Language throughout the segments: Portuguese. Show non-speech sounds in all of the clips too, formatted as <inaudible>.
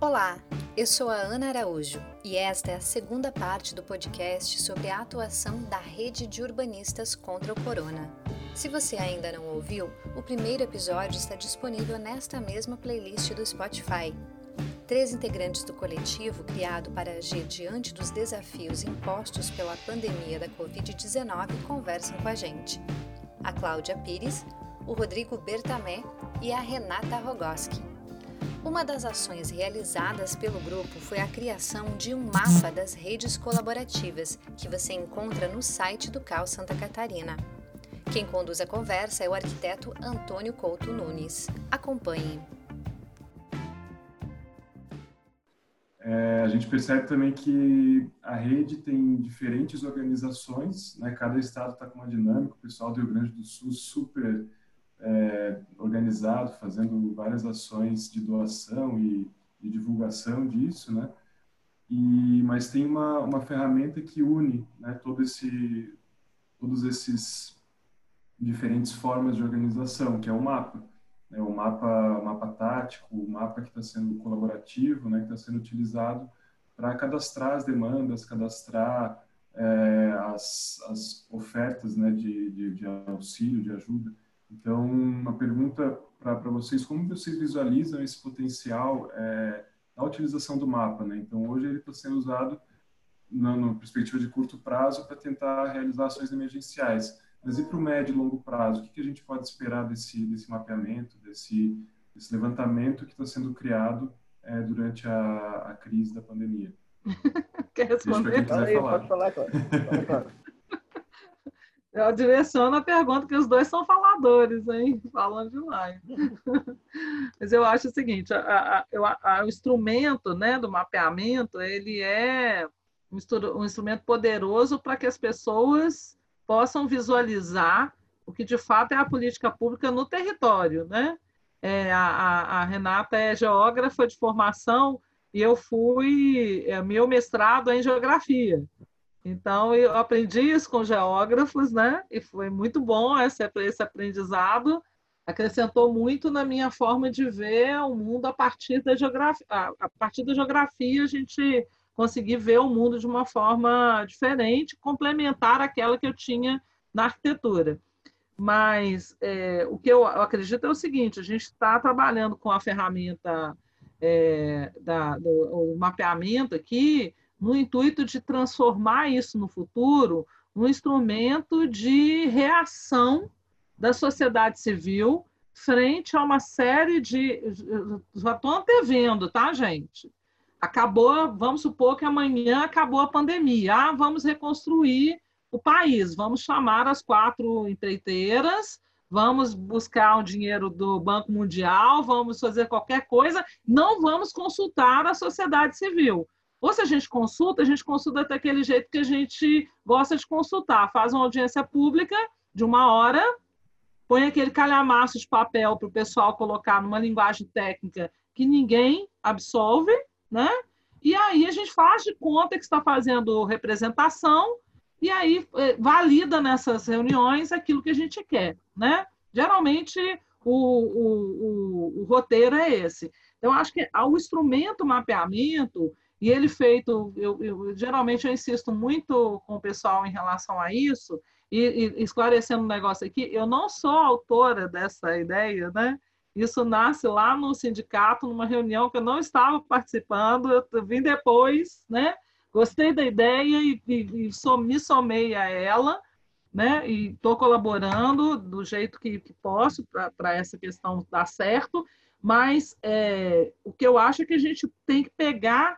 Olá, eu sou a Ana Araújo e esta é a segunda parte do podcast sobre a atuação da rede de urbanistas contra o corona. Se você ainda não ouviu, o primeiro episódio está disponível nesta mesma playlist do Spotify. Três integrantes do coletivo, criado para agir diante dos desafios impostos pela pandemia da Covid-19, conversam com a gente. A Cláudia Pires, o Rodrigo Bertamé e a Renata Rogoski. Uma das ações realizadas pelo grupo foi a criação de um mapa das redes colaborativas, que você encontra no site do CAL Santa Catarina. Quem conduz a conversa é o arquiteto Antônio Couto Nunes. Acompanhe. É, a gente percebe também que a rede tem diferentes organizações, né? cada estado está com uma dinâmica, o pessoal do Rio Grande do Sul super é, organizado, fazendo várias ações de doação e, divulgação disso, né? E, mas tem uma, uma ferramenta que une né, todo esse, todos esses diferentes formas de organização, que é o mapa. Né, o mapa, mapa tático, o mapa que está sendo colaborativo, né, que está sendo utilizado para cadastrar as demandas, cadastrar é, as, as ofertas né, de, de, de auxílio, de ajuda. Então, uma pergunta para vocês, como vocês visualizam esse potencial é, da utilização do mapa? Né? Então, hoje ele está sendo usado na, na, perspectiva de curto prazo para tentar realizar ações emergenciais. Mas e para o médio e longo prazo? O que, que, a gente pode esperar desse, desse mapeamento, desse, desse levantamento que está sendo criado é, durante a, a, crise da pandemia? <laughs> Quer responder? Pode falar, claro. Eu direciono a pergunta que os dois são faladores, hein? <laughs> Falando demais. <laughs> Mas eu acho o seguinte, a, a, a, o instrumento né, do mapeamento, ele é um, um instrumento poderoso para que as pessoas possam visualizar o que de fato é a política pública no território, né? É, a, a, Renata é geógrafa de formação e eu fui, é, meu mestrado é em geografia. Então, eu aprendi isso com geógrafos, né? E foi muito bom esse, esse aprendizado. Acrescentou muito na minha forma de ver o mundo a partir da geografia. A partir da geografia, a gente conseguir ver o mundo de uma forma diferente, complementar aquela que eu tinha na arquitetura. Mas é, o que eu acredito é o seguinte: a gente está trabalhando com a ferramenta é, da, do mapeamento aqui no intuito de transformar isso no futuro num instrumento de reação da sociedade civil frente a uma série de. Já estou antevendo, tá, gente? Acabou, vamos supor que amanhã acabou a pandemia. Ah, vamos reconstruir o país, vamos chamar as quatro empreiteiras, vamos buscar o dinheiro do Banco Mundial, vamos fazer qualquer coisa, não vamos consultar a sociedade civil. Ou se a gente consulta, a gente consulta daquele jeito que a gente gosta de consultar. Faz uma audiência pública de uma hora, põe aquele calhamaço de papel para o pessoal colocar numa linguagem técnica que ninguém absolve, né? E aí a gente faz de conta que está fazendo representação e aí eh, valida nessas reuniões aquilo que a gente quer, né? Geralmente o, o, o, o roteiro é esse. Então, acho que o instrumento mapeamento e ele feito, eu, eu, geralmente eu insisto muito com o pessoal em relação a isso, e, e, esclarecendo um negócio aqui, eu não sou autora dessa ideia, né? Isso nasce lá no sindicato, numa reunião que eu não estava participando, eu vim depois, né? Gostei da ideia e, e, e som, me somei a ela, né? E estou colaborando do jeito que, que posso para essa questão dar certo, mas é, o que eu acho é que a gente tem que pegar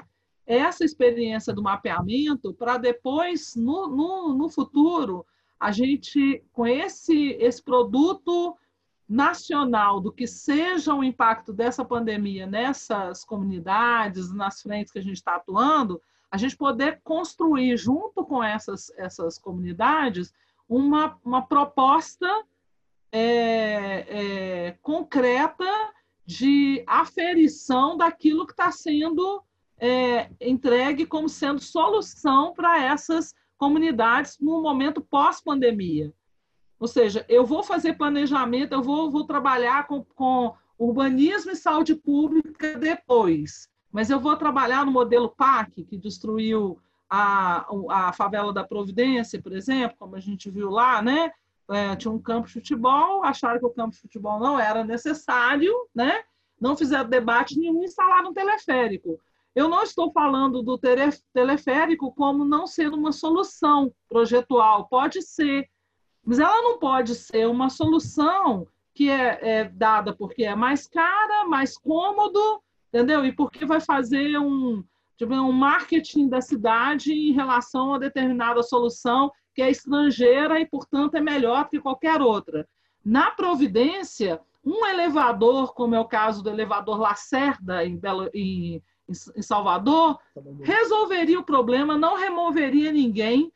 essa experiência do mapeamento para depois, no, no, no, futuro, a gente, com esse, esse produto nacional do que seja o impacto dessa pandemia nessas comunidades, nas frentes que a gente está atuando, a gente poder construir junto com essas, essas comunidades uma, uma proposta é, é, concreta de aferição daquilo que está sendo é, entregue como sendo solução para essas comunidades no momento pós-pandemia. Ou seja, eu vou fazer planejamento, eu vou, vou trabalhar com, com urbanismo e saúde pública depois. mas eu vou trabalhar no modelo PAC, que destruiu a, a favela da Providência, por exemplo, como a gente viu lá, né? É, tinha um campo de futebol, acharam que o campo de futebol não era necessário, né? Não fizeram debate nenhum instalaram um teleférico. Eu não estou falando do teleférico como não sendo uma solução projetual, pode ser, mas ela não pode ser uma solução que é, é dada porque é mais cara, mais cômodo, entendeu? E porque vai fazer um, tipo, um marketing da cidade em relação a determinada solução que é estrangeira e, portanto, é melhor que qualquer outra. Na Providência, um elevador, como é o caso do elevador Lacerda, em, Belo, em, em Salvador, resolveria o problema, não removeria ninguém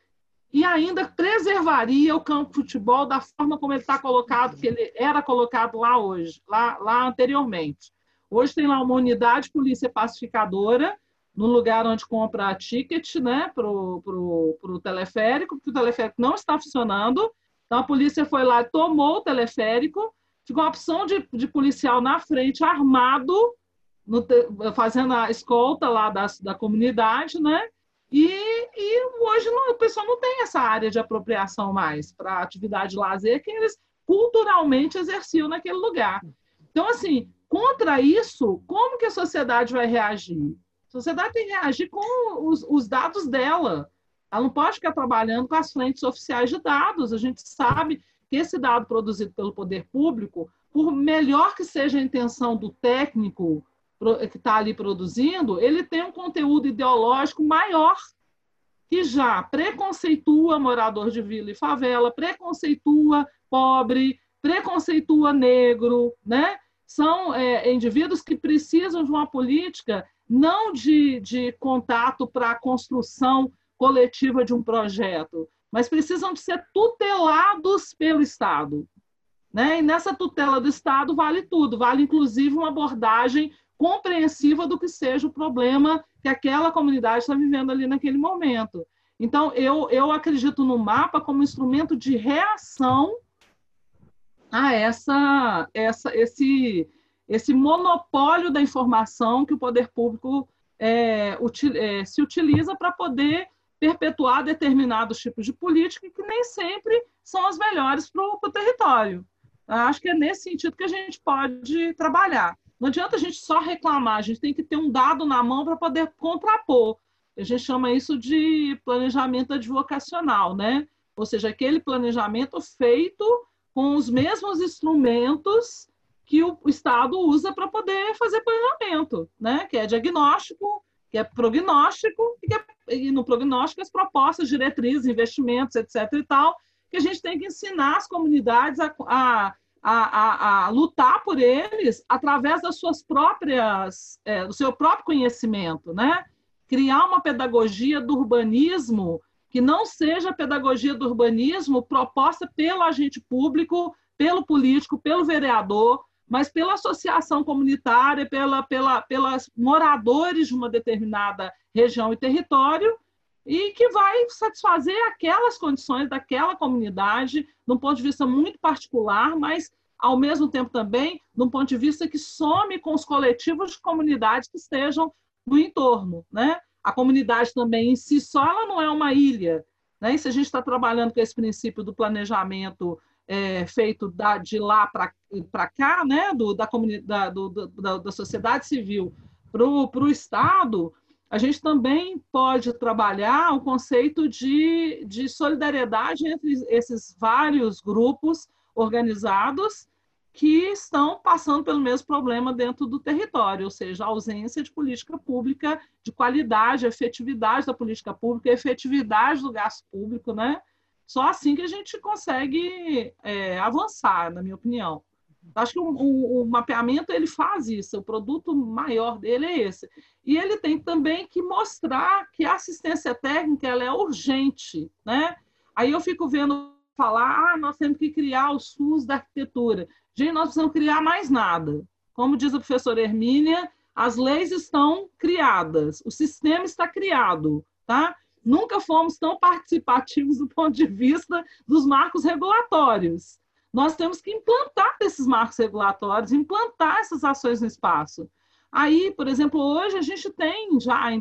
e ainda preservaria o campo de futebol da forma como ele está colocado, que ele era colocado lá hoje, lá, lá anteriormente. Hoje tem lá uma unidade polícia pacificadora, no lugar onde compra ticket né, para o teleférico, porque o teleférico não está funcionando. Então a polícia foi lá, tomou o teleférico, ficou uma opção de, de policial na frente, armado, no, fazendo a escolta lá da, da comunidade, né? E, e hoje não, o pessoal não tem essa área de apropriação mais para atividade de lazer que eles culturalmente exerciam naquele lugar. Então, assim, contra isso, como que a sociedade vai reagir? A sociedade tem que reagir com os, os dados dela. Ela não pode ficar trabalhando com as frentes oficiais de dados. A gente sabe que esse dado produzido pelo poder público, por melhor que seja a intenção do técnico que está ali produzindo, ele tem um conteúdo ideológico maior que já preconceitua morador de vila e favela, preconceitua pobre, preconceitua negro, né? São é, indivíduos que precisam de uma política não de, de contato para a construção coletiva de um projeto, mas precisam de ser tutelados pelo Estado. Né? E nessa tutela do Estado vale tudo, vale inclusive uma abordagem compreensiva do que seja o problema que aquela comunidade está vivendo ali naquele momento. Então, eu, eu acredito no mapa como instrumento de reação a essa, essa, esse, esse monopólio da informação que o poder público é, util, é, se utiliza para poder perpetuar determinados tipos de política que nem sempre são as melhores para o território. Acho que é nesse sentido que a gente pode trabalhar. Não adianta a gente só reclamar, a gente tem que ter um dado na mão para poder contrapor. A gente chama isso de planejamento advocacional, né? Ou seja, aquele planejamento feito com os mesmos instrumentos que o Estado usa para poder fazer planejamento, né? Que é diagnóstico, que é prognóstico, e, é, e no prognóstico as propostas, diretrizes, investimentos, etc. e tal, que a gente tem que ensinar as comunidades a, a a, a, a, lutar por eles através das suas próprias, é, do seu próprio conhecimento, né? Criar uma pedagogia do urbanismo que não seja a pedagogia do urbanismo proposta pelo agente público, pelo político, pelo vereador, mas pela associação comunitária, pela, pela, pelas moradores de uma determinada região e território, e que vai satisfazer aquelas condições daquela comunidade, de um ponto de vista muito particular, mas ao mesmo tempo também de um ponto de vista que some com os coletivos de comunidades que estejam no entorno, né? A comunidade também em si só ela não é uma ilha, né? E se a gente está trabalhando com esse princípio do planejamento é, feito da, de lá para cá, né? Do, da, comunidade, do, da, da sociedade civil para o Estado, a gente também pode trabalhar o conceito de, de solidariedade entre esses vários grupos organizados que estão passando pelo mesmo problema dentro do território, ou seja, a ausência de política pública de qualidade, efetividade da política pública, efetividade do gasto público, né? Só assim que a gente consegue é, avançar, na minha opinião. Acho que o, o, o, mapeamento ele faz isso, o produto maior dele é esse. E ele tem também que mostrar que a assistência técnica ela é urgente, né? Aí eu fico vendo falar, ah, nós temos que criar o SUS da arquitetura. Gente, nós precisamos criar mais nada. Como diz a professora Hermínia, as leis estão criadas, o sistema está criado, tá? Nunca fomos tão participativos do ponto de vista dos marcos regulatórios nós temos que implantar esses marcos regulatórios, implantar essas ações no espaço. Aí, por exemplo, hoje a gente tem já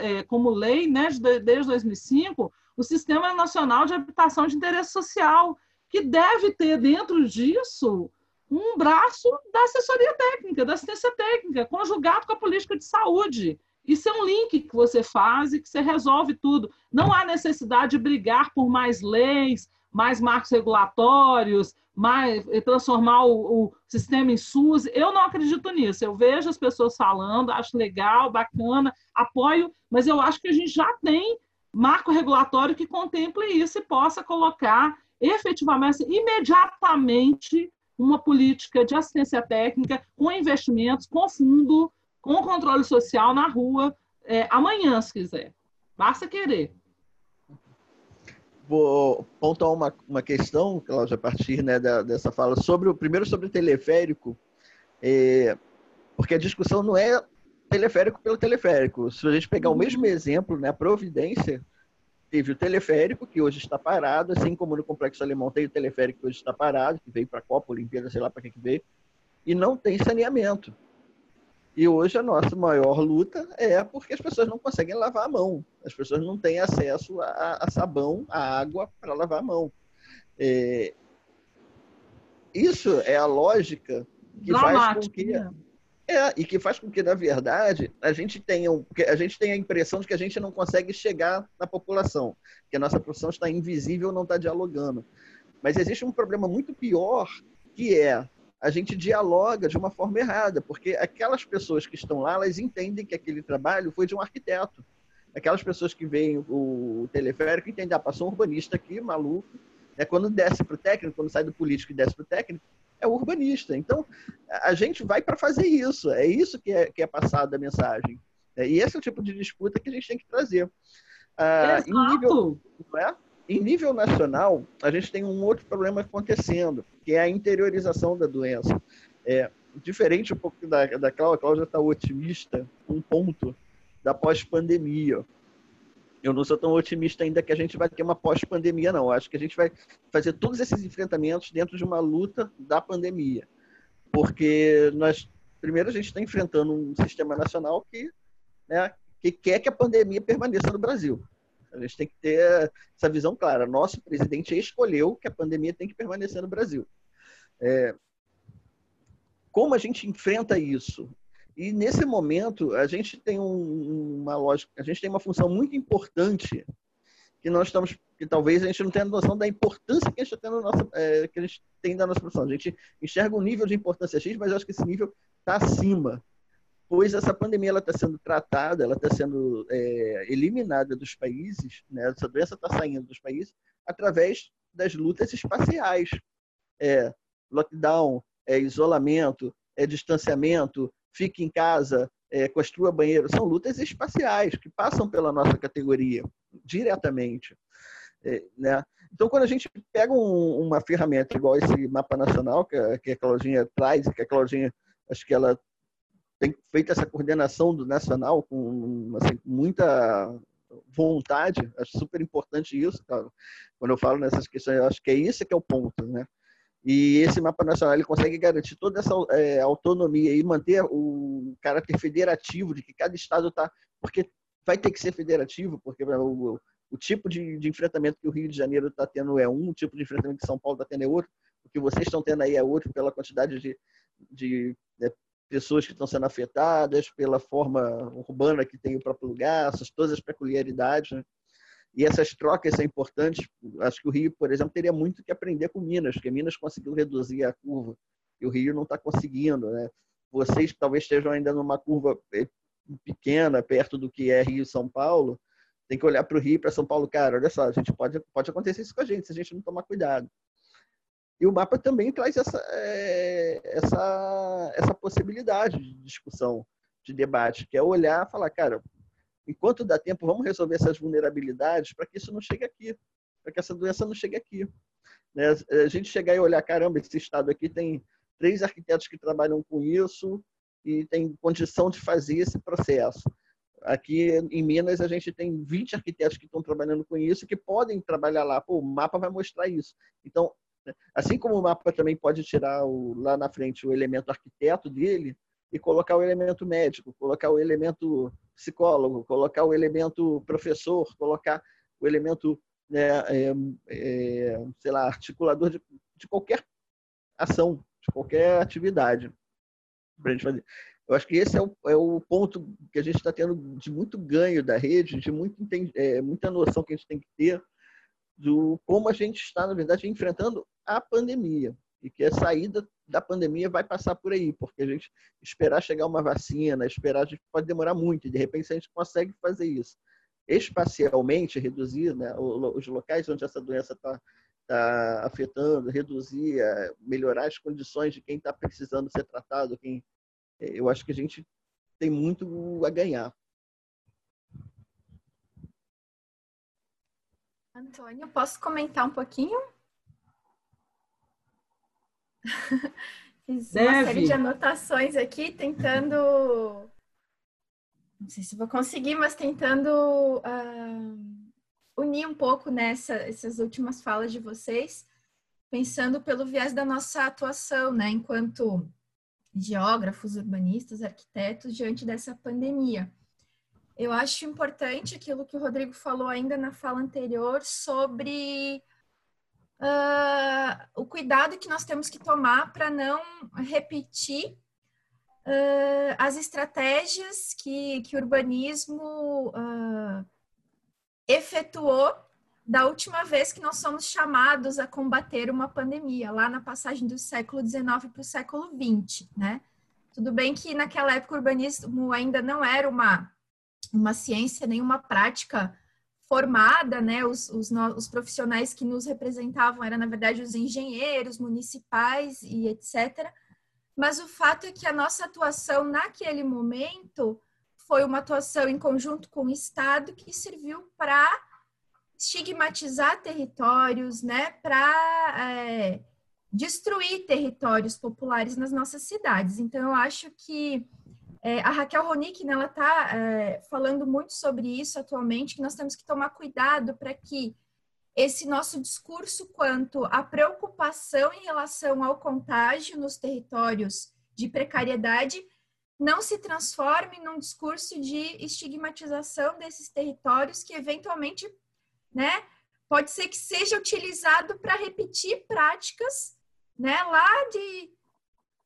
é, como lei, né, desde 2005, o Sistema Nacional de Habitação de Interesse Social, que deve ter dentro disso um braço da assessoria técnica, da assistência técnica, conjugado com a política de saúde. Isso é um link que você faz e que você resolve tudo. Não há necessidade de brigar por mais leis, mais marcos regulatórios, mais, transformar o, o, sistema em SUS. Eu não acredito nisso. Eu vejo as pessoas falando, acho legal, bacana, apoio, mas eu acho que a gente já tem marco regulatório que contemple isso e possa colocar efetivamente, imediatamente, uma política de assistência técnica com investimentos, com fundo, com controle social na rua, é, amanhã, se quiser. Basta querer. Vou pontuar uma, uma questão, Cláudia, a partir né, da, dessa fala, sobre o primeiro sobre o teleférico, é, porque a discussão não é teleférico pelo teleférico. Se a gente pegar o mesmo uhum. exemplo, né, a Providência, teve o teleférico, que hoje está parado, assim como no Complexo Alemão tem o teleférico que hoje está parado, que veio para a Copa, Olimpíada, sei lá para que, que veio, e não tem saneamento. E hoje a nossa maior luta é porque as pessoas não conseguem lavar a mão. As pessoas não têm acesso a, a sabão, a água para lavar a mão. É... Isso é a lógica que faz com que né? É, e que faz com que, na verdade, a gente tenha, a gente tenha a impressão de que a gente não consegue chegar na população, que a nossa profissão está invisível, não está dialogando. Mas existe um problema muito pior, que é a gente dialoga de uma forma errada, porque aquelas pessoas que estão lá, elas entendem que aquele trabalho foi de um arquiteto. Aquelas pessoas que veem o teleférico entendem, ah, passou um urbanista aqui, maluco. É, quando desce para o técnico, quando sai do político e desce para o técnico, é urbanista. Então, a gente vai para fazer isso. É isso que é, que é passado a mensagem. É, e esse é o tipo de disputa que a gente tem que trazer. Ah, em, nível, é? Em nível nacional, a gente tem um outro problema acontecendo, que é a interiorização da doença. É, diferente um pouco da, da Cláudia, a Cláudia está otimista, um ponto da pós-pandemia eu não sou tão otimista ainda que a gente vai ter uma pós-pandemia, não. Eu acho que a gente vai fazer todos esses enfrentamentos dentro de uma luta da pandemia. Porque nós, primeiro, a gente está enfrentando um sistema nacional que, né, que quer que a pandemia permaneça no Brasil. A gente tem que ter essa visão clara. Nosso presidente escolheu que a pandemia tem que permanecer no Brasil. É, como a gente enfrenta isso? E nesse momento a gente tem um, uma lógica, a gente tem uma função muito importante que nós estamos, que talvez a gente não tenha noção da importância que a gente, tem, nossa, é, que a gente tem da nossa profissão. A gente enxerga um nível de importância X, mas eu acho que esse nível está acima, pois essa pandemia ela está sendo tratada, ela está sendo é, eliminada dos países, né? essa doença está saindo dos países através das lutas espaciais, é, lockdown, é, isolamento, é, distanciamento, fique em casa, é, construa banheiro, são lutas espaciais que passam pela nossa categoria diretamente. É, né? Então, quando a gente pega um, uma ferramenta igual esse mapa nacional que a, que a Claudinha traz, que a Claudinha, acho que ela tem feito essa coordenação do nacional com assim, muita vontade, acho super importante isso. Quando eu falo nessas questões, acho que é isso que é o ponto, né? E esse mapa nacional ele consegue garantir toda essa é, autonomia e manter o caráter federativo de que cada estado está. Porque vai ter que ser federativo, porque o, o tipo de, de, enfrentamento que o Rio de Janeiro está tendo é um, o tipo de enfrentamento que São Paulo está tendo é outro, o que vocês estão tendo aí é outro, pela quantidade de, de né, pessoas que estão sendo afetadas, pela forma urbana que tem o próprio lugar, todas as peculiaridades. Né? E essas trocas são importantes. Acho que o Rio, por exemplo, teria muito que aprender com Minas, porque Minas conseguiu reduzir a curva e o Rio não está conseguindo. Né? Vocês talvez estejam ainda numa curva eh, pequena, perto do que é Rio e São Paulo, tem que olhar para o Rio para São Paulo, cara, olha só, a gente pode, pode acontecer isso com a gente se a gente não tomar cuidado. E o mapa também traz essa, é, essa, essa possibilidade de discussão, de debate, que é olhar e falar, cara, enquanto dá tempo, vamos resolver essas vulnerabilidades para que isso não chegue aqui, para que essa doença não chegue aqui. Né? A gente chegar e olhar, caramba, esse estado aqui tem três arquitetos que trabalham com isso e tem condição de fazer esse processo. Aqui em Minas, a gente tem 20 arquitetos que estão trabalhando com isso que podem trabalhar lá. Pô, o mapa vai mostrar isso. Então, assim como o mapa também pode tirar o, lá na frente o elemento arquiteto dele, e colocar o elemento médico, colocar o elemento psicólogo, colocar o elemento professor, colocar o elemento, né, é, é, sei lá, articulador de, de qualquer ação, de qualquer atividade para gente fazer. Eu acho que esse é o, é o ponto que a gente está tendo de muito ganho da rede, de muito, é, muita noção que a gente tem que ter do como a gente está, na verdade, enfrentando a pandemia. E que a saída da pandemia vai passar por aí, porque a gente esperar chegar uma vacina, esperar, a gente pode demorar muito, e de repente a gente consegue fazer isso. Espacialmente, reduzir né, os locais onde essa doença está tá afetando, reduzir, é, melhorar as condições de quem está precisando ser tratado, quem eu acho que a gente tem muito a ganhar. Antônio, posso comentar um pouquinho? <laughs> Fiz Deve. uma série de anotações aqui, tentando. Não sei se vou conseguir, mas tentando uh, unir um pouco nessas últimas falas de vocês, pensando pelo viés da nossa atuação, né, enquanto geógrafos, urbanistas, arquitetos diante dessa pandemia. Eu acho importante aquilo que o Rodrigo falou ainda na fala anterior sobre uh, o cuidado que nós temos que tomar para não repetir uh, as estratégias que, que o urbanismo uh, efetuou da última vez que nós somos chamados a combater uma pandemia, lá na passagem do século XIX para o século XX, né? Tudo bem que naquela época o urbanismo ainda não era uma, uma ciência, nem uma prática formada, né? Os, os, os profissionais que nos representavam eram, na verdade, os engenheiros municipais e etc. Mas o fato é que a nossa atuação naquele momento foi uma atuação em conjunto com o Estado que serviu para estigmatizar territórios, né, para é, destruir territórios populares nas nossas cidades. Então, eu acho que é, a Raquel Ronick, né, ela está é, falando muito sobre isso atualmente, que nós temos que tomar cuidado para que esse nosso discurso quanto à preocupação em relação ao contágio nos territórios de precariedade não se transforme num discurso de estigmatização desses territórios que eventualmente né? Pode ser que seja utilizado para repetir práticas, né, lá de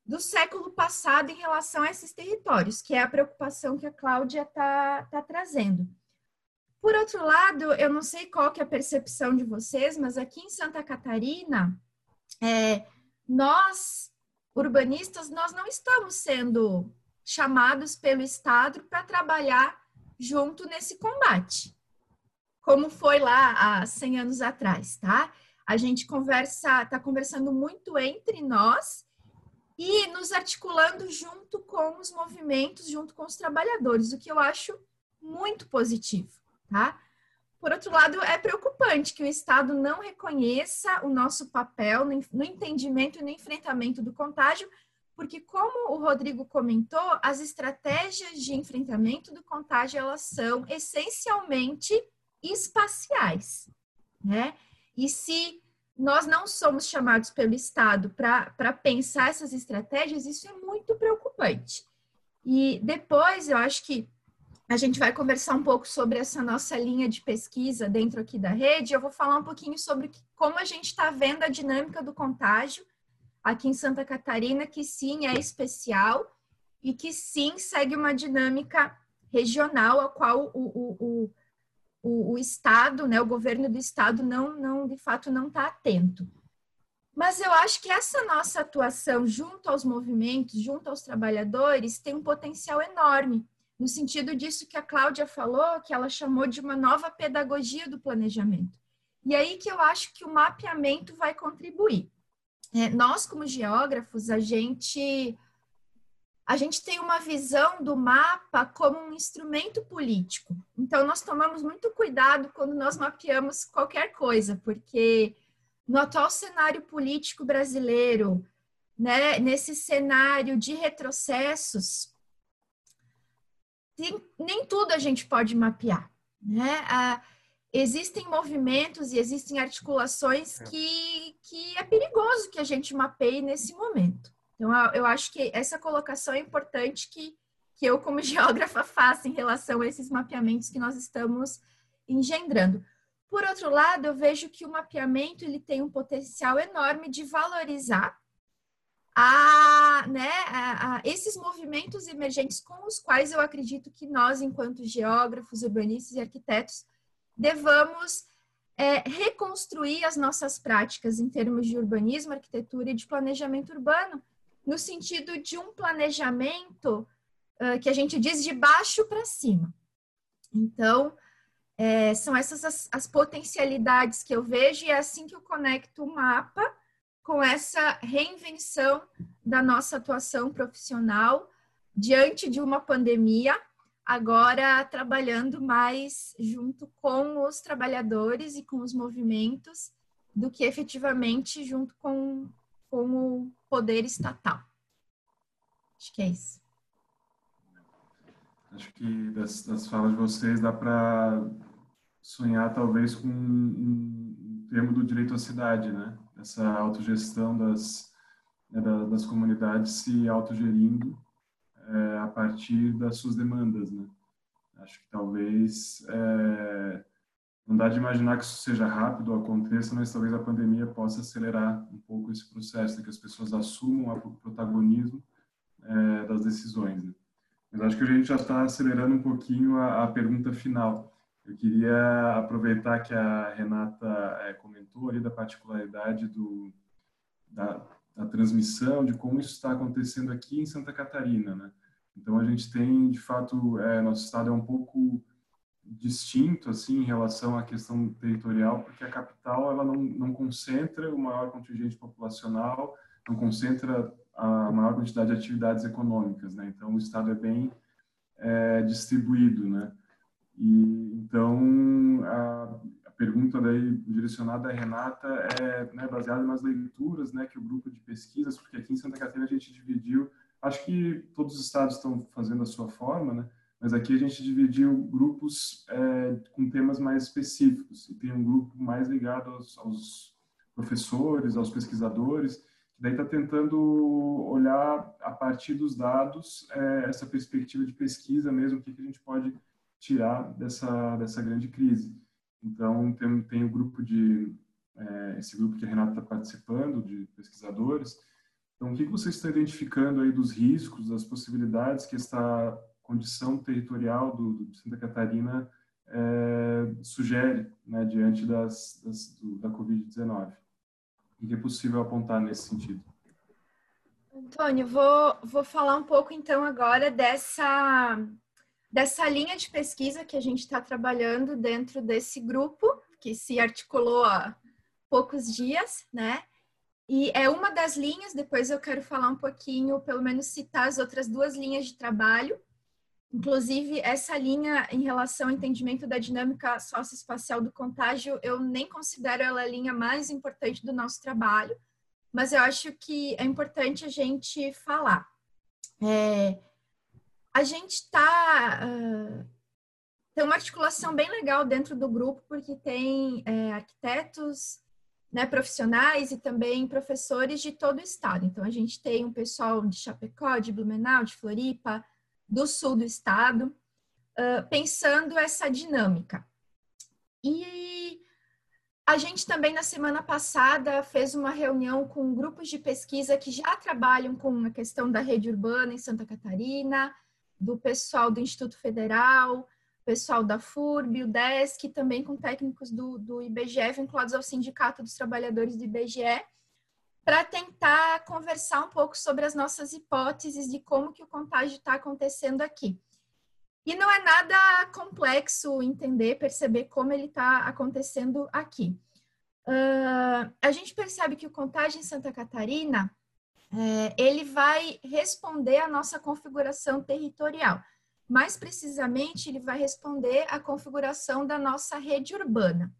do século passado em relação a esses territórios, que é a preocupação que a Cláudia está tá trazendo. Por outro lado, eu não sei qual que é a percepção de vocês, mas aqui em Santa Catarina, é, nós, urbanistas, nós não estamos sendo chamados pelo Estado para trabalhar junto nesse combate como foi lá há 100 anos atrás, tá? A gente conversa, está conversando muito entre nós e nos articulando junto com os movimentos, junto com os trabalhadores, o que eu acho muito positivo, tá? Por outro lado, é preocupante que o Estado não reconheça o nosso papel no entendimento e no enfrentamento do contágio, porque como o Rodrigo comentou, as estratégias de enfrentamento do contágio elas são essencialmente espaciais, né? E se nós não somos chamados pelo Estado para pensar essas estratégias, isso é muito preocupante. E depois eu acho que a gente vai conversar um pouco sobre essa nossa linha de pesquisa dentro aqui da rede. Eu vou falar um pouquinho sobre como a gente está vendo a dinâmica do contágio aqui em Santa Catarina, que sim é especial e que sim segue uma dinâmica regional, a qual o, o, o o, o Estado, né, o governo do Estado não, não de fato não está atento. Mas eu acho que essa nossa atuação junto aos movimentos, junto aos trabalhadores, tem um potencial enorme, no sentido disso que a Cláudia falou, que ela chamou de uma nova pedagogia do planejamento. E aí que eu acho que o mapeamento vai contribuir. É, nós, como geógrafos, a gente a gente tem uma visão do mapa como um instrumento político. Então, nós tomamos muito cuidado quando nós mapeamos qualquer coisa, porque no atual cenário político brasileiro, né, nesse cenário de retrocessos, tem, nem tudo a gente pode mapear. Né? Ah, existem movimentos e existem articulações é. que, que é perigoso que a gente mapeie nesse momento. Então, eu acho que essa colocação é importante que, que eu, como <laughs> geógrafa, faça em relação a esses mapeamentos que nós estamos engendrando. Por outro lado, eu vejo que o mapeamento ele tem um potencial enorme de valorizar a, né, a, a esses movimentos emergentes com os quais eu acredito que nós, enquanto geógrafos, urbanistas e arquitetos, devamos é, reconstruir as nossas práticas em termos de urbanismo, arquitetura e de planejamento urbano, no sentido de um planejamento uh, que a gente diz de baixo para cima. Então, é, são essas as, as, potencialidades que eu vejo e é assim que eu conecto o mapa com essa reinvenção da nossa atuação profissional diante de uma pandemia, agora trabalhando mais junto com os trabalhadores e com os movimentos do que efetivamente junto com, com o poder estatal. Acho que é isso. Acho que das, das falas de vocês dá para sonhar talvez com um, termo do direito à cidade, né? Essa autogestão das, né, das comunidades se autogerindo é, a partir das suas demandas, né? Acho que talvez é, não dá de imaginar que isso seja rápido ou aconteça, mas talvez a pandemia possa acelerar um pouco esse processo, né? que as pessoas assumam o protagonismo é, das decisões. Né? Mas acho que a gente já está acelerando um pouquinho a, a pergunta final eu queria aproveitar que a Renata é, comentou ali da particularidade do, da, da, transmissão, de como isso está acontecendo aqui em Santa Catarina, né? Então a gente tem, de fato, é, nosso estado é um pouco distinto assim em relação à questão territorial, porque a capital ela não, não concentra o maior contingente populacional, não concentra a maior quantidade de atividades econômicas, né? Então o estado é bem é, distribuído, né? E, então, a, a, pergunta daí direcionada à Renata é né, baseada nas leituras né, que o grupo de pesquisas, porque aqui em Santa Catarina a gente dividiu, acho que todos os estados estão fazendo a sua forma, né, mas aqui a gente dividiu grupos é, com temas mais específicos, e tem um grupo mais ligado aos, aos professores, aos pesquisadores, que daí está tentando olhar a partir dos dados é, essa perspectiva de pesquisa mesmo, o que, que a gente pode tirar dessa, dessa grande crise. Então, tem, tem o grupo de, é, esse grupo que a Renata está participando, de pesquisadores. Então, o que você está identificando aí dos riscos, das possibilidades que esta condição territorial do, do Santa Catarina é, sugere né, diante das, das do, da Covid-19? O que é possível apontar nesse sentido? Antônio, vou, vou falar um pouco então agora dessa dessa linha de pesquisa que a gente está trabalhando dentro desse grupo, que se articulou há poucos dias, né? E é uma das linhas, depois eu quero falar um pouquinho, pelo menos citar as outras duas linhas de trabalho. Inclusive, essa linha em relação ao entendimento da dinâmica socioespacial do contágio, eu nem considero ela a linha mais importante do nosso trabalho, mas eu acho que é importante a gente falar. É, a gente está. Uh, tem uma articulação bem legal dentro do grupo, porque tem é, arquitetos né, profissionais e também professores de todo o estado. Então, a gente tem um pessoal de Chapecó, de Blumenau, de Floripa, do sul do estado, uh, pensando essa dinâmica. E a gente também, na semana passada, fez uma reunião com grupos de pesquisa que já trabalham com a questão da rede urbana em Santa Catarina, do pessoal do Instituto Federal, pessoal da FURB, o DESC, também com técnicos do, do IBGE, vinculados ao Sindicato dos Trabalhadores do IBGE, para tentar conversar um pouco sobre as nossas hipóteses de como que o contágio está acontecendo aqui. E não é nada complexo entender, perceber como ele está acontecendo aqui. Uh, a gente percebe que o contágio em Santa Catarina é, ele vai responder à nossa configuração territorial. Mais precisamente, ele vai responder à configuração da nossa rede urbana.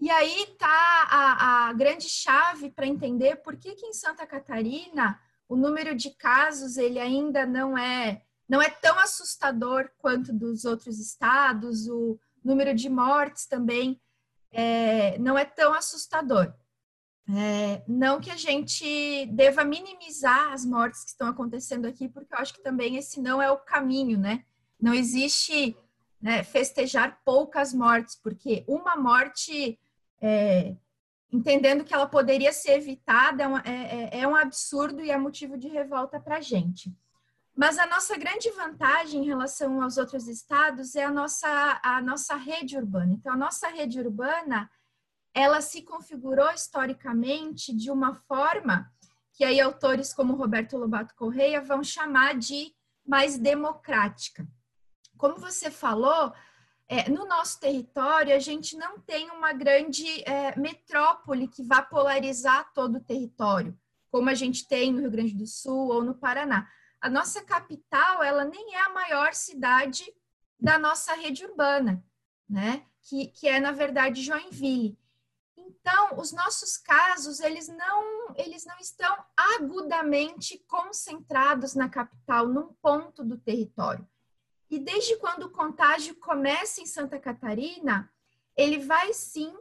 E aí está a, a, grande chave para entender por que, que em Santa Catarina o número de casos ele ainda não é não é tão assustador quanto dos outros estados, o número de mortes também é, não é tão assustador. É, não que a gente deva minimizar as mortes que estão acontecendo aqui, porque eu acho que também esse não é o caminho, né? Não existe né, festejar poucas mortes, porque uma morte, é, entendendo que ela poderia ser evitada, é, é, é, é um absurdo e é motivo de revolta para a gente. Mas a nossa grande vantagem em relação aos outros estados é a nossa, a nossa rede urbana. Então, a nossa rede urbana ela se configurou historicamente de uma forma que aí autores como Roberto Lobato Correia vão chamar de mais democrática. Como você falou, é, no nosso território a gente não tem uma grande é, metrópole que vá polarizar todo o território, como a gente tem no Rio Grande do Sul ou no Paraná. A nossa capital, ela nem é a maior cidade da nossa rede urbana, né? Que, que é, na verdade, Joinville. Então, os nossos casos, eles não, eles não estão agudamente concentrados na capital, num ponto do território. E desde quando o contágio começa em Santa Catarina, ele vai sim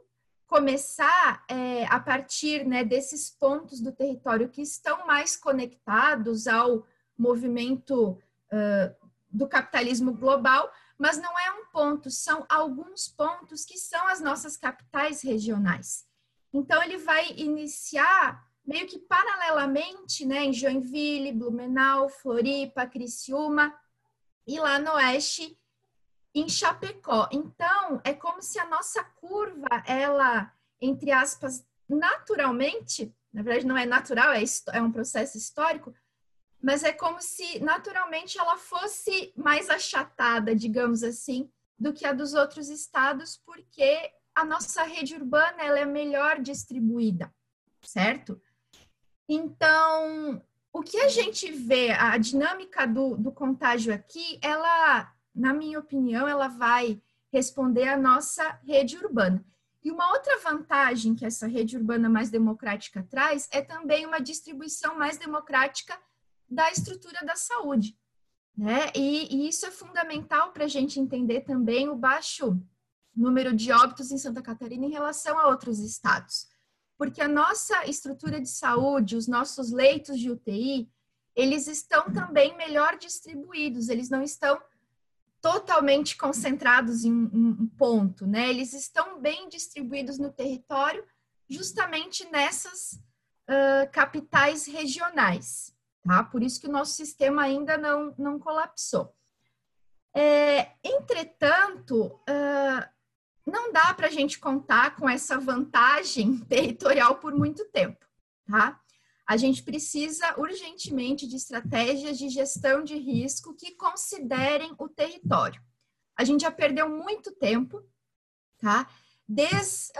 começar é, a partir né, desses pontos do território que estão mais conectados ao movimento uh, do capitalismo global, mas não é um ponto, são alguns pontos que são as nossas capitais regionais. Então, ele vai iniciar meio que paralelamente, né, em Joinville, Blumenau, Floripa, Criciúma e lá no oeste em Chapecó. Então, é como se a nossa curva, ela, entre aspas, naturalmente, na verdade não é natural, é, é um processo histórico, mas é como se naturalmente ela fosse mais achatada, digamos assim, do que a dos outros estados, porque a nossa rede urbana ela é melhor distribuída, certo? Então, o que a gente vê, a dinâmica do, do contágio aqui, ela, na minha opinião, ela vai responder à nossa rede urbana. E uma outra vantagem que essa rede urbana mais democrática traz é também uma distribuição mais democrática da estrutura da saúde. Né? E, e isso é fundamental para a gente entender também o baixo número de óbitos em Santa Catarina em relação a outros estados. Porque a nossa estrutura de saúde, os nossos leitos de UTI, eles estão também melhor distribuídos, eles não estão totalmente concentrados em um ponto, né? Eles estão bem distribuídos no território, justamente nessas uh, capitais regionais tá? Por isso que o nosso sistema ainda não, não colapsou. É, entretanto, uh, não dá para a gente contar com essa vantagem <laughs> territorial por muito tempo, tá? A gente precisa urgentemente de estratégias de gestão de risco que considerem o território. A gente já perdeu muito tempo, tá? Desde,